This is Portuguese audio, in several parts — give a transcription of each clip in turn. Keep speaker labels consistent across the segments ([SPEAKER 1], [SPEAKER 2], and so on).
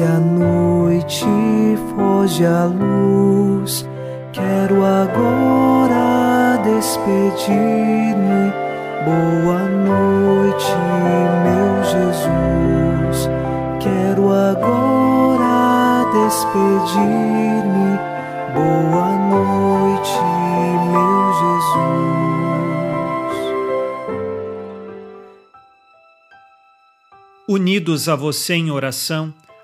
[SPEAKER 1] Desce a noite, foge a luz. Quero agora despedir-me. Boa noite, meu Jesus. Quero agora despedir-me. Boa noite, meu Jesus.
[SPEAKER 2] Unidos a você em oração,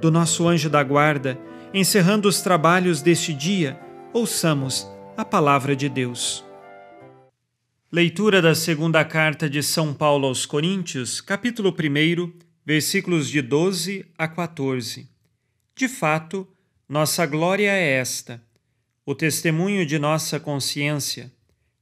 [SPEAKER 2] do nosso anjo da guarda, encerrando os trabalhos deste dia, ouçamos a palavra de Deus. Leitura da segunda carta de São Paulo aos Coríntios, capítulo 1, versículos de 12 a 14. De fato, nossa glória é esta, o testemunho de nossa consciência.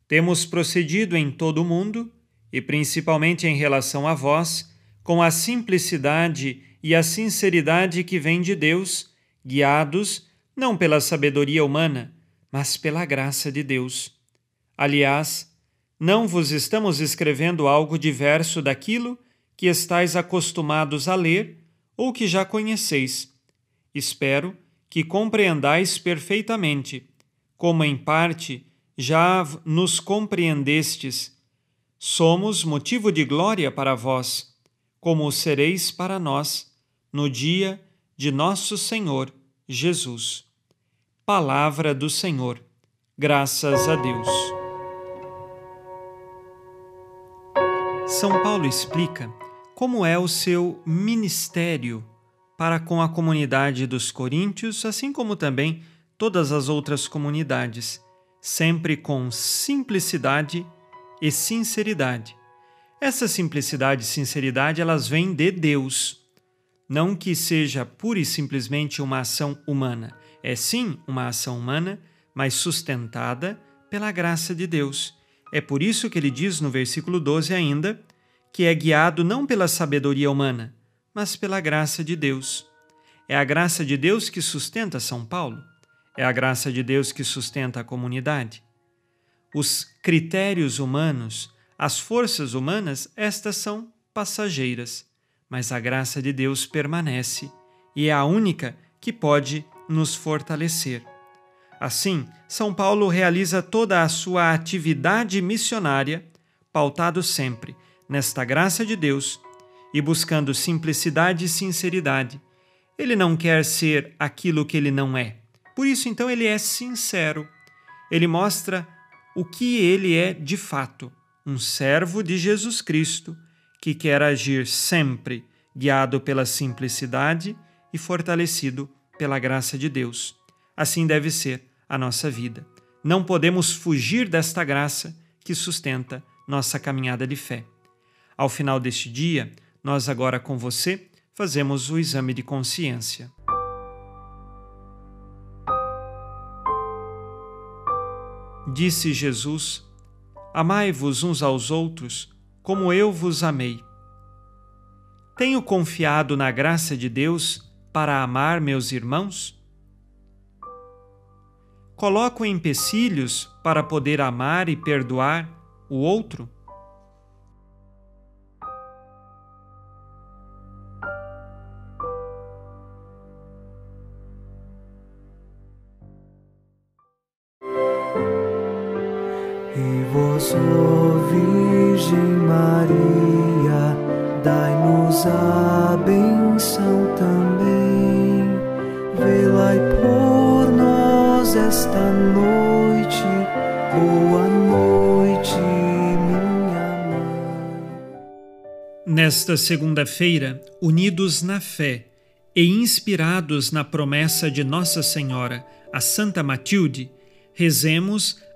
[SPEAKER 2] Temos procedido em todo o mundo, e principalmente em relação a vós, com a simplicidade e a sinceridade que vem de Deus, guiados não pela sabedoria humana, mas pela graça de Deus. Aliás, não vos estamos escrevendo algo diverso daquilo que estáis acostumados a ler ou que já conheceis. Espero que compreendais perfeitamente, como em parte já nos compreendestes. Somos motivo de glória para vós, como o sereis para nós no dia de nosso Senhor Jesus. Palavra do Senhor. Graças a Deus. São Paulo explica como é o seu ministério para com a comunidade dos coríntios, assim como também todas as outras comunidades, sempre com simplicidade e sinceridade. Essa simplicidade e sinceridade elas vêm de Deus não que seja pura e simplesmente uma ação humana. É sim uma ação humana, mas sustentada pela graça de Deus. É por isso que ele diz no versículo 12 ainda que é guiado não pela sabedoria humana, mas pela graça de Deus. É a graça de Deus que sustenta São Paulo. É a graça de Deus que sustenta a comunidade. Os critérios humanos, as forças humanas, estas são passageiras mas a graça de Deus permanece e é a única que pode nos fortalecer. Assim, São Paulo realiza toda a sua atividade missionária pautado sempre nesta graça de Deus e buscando simplicidade e sinceridade. Ele não quer ser aquilo que ele não é. Por isso, então, ele é sincero. Ele mostra o que ele é de fato, um servo de Jesus Cristo que quer agir sempre guiado pela simplicidade e fortalecido pela graça de Deus. Assim deve ser a nossa vida. Não podemos fugir desta graça que sustenta nossa caminhada de fé. Ao final deste dia, nós agora com você fazemos o exame de consciência. Disse Jesus: Amai-vos uns aos outros como eu vos amei. Tenho confiado na graça de Deus para amar meus irmãos? Coloco empecilhos para poder amar e perdoar o outro?
[SPEAKER 1] ó Virgem Maria, dai-nos a benção também. Por nós esta noite, boa noite, minha mãe.
[SPEAKER 2] Nesta segunda-feira, unidos na fé e inspirados na promessa de Nossa Senhora, a Santa Matilde, rezemos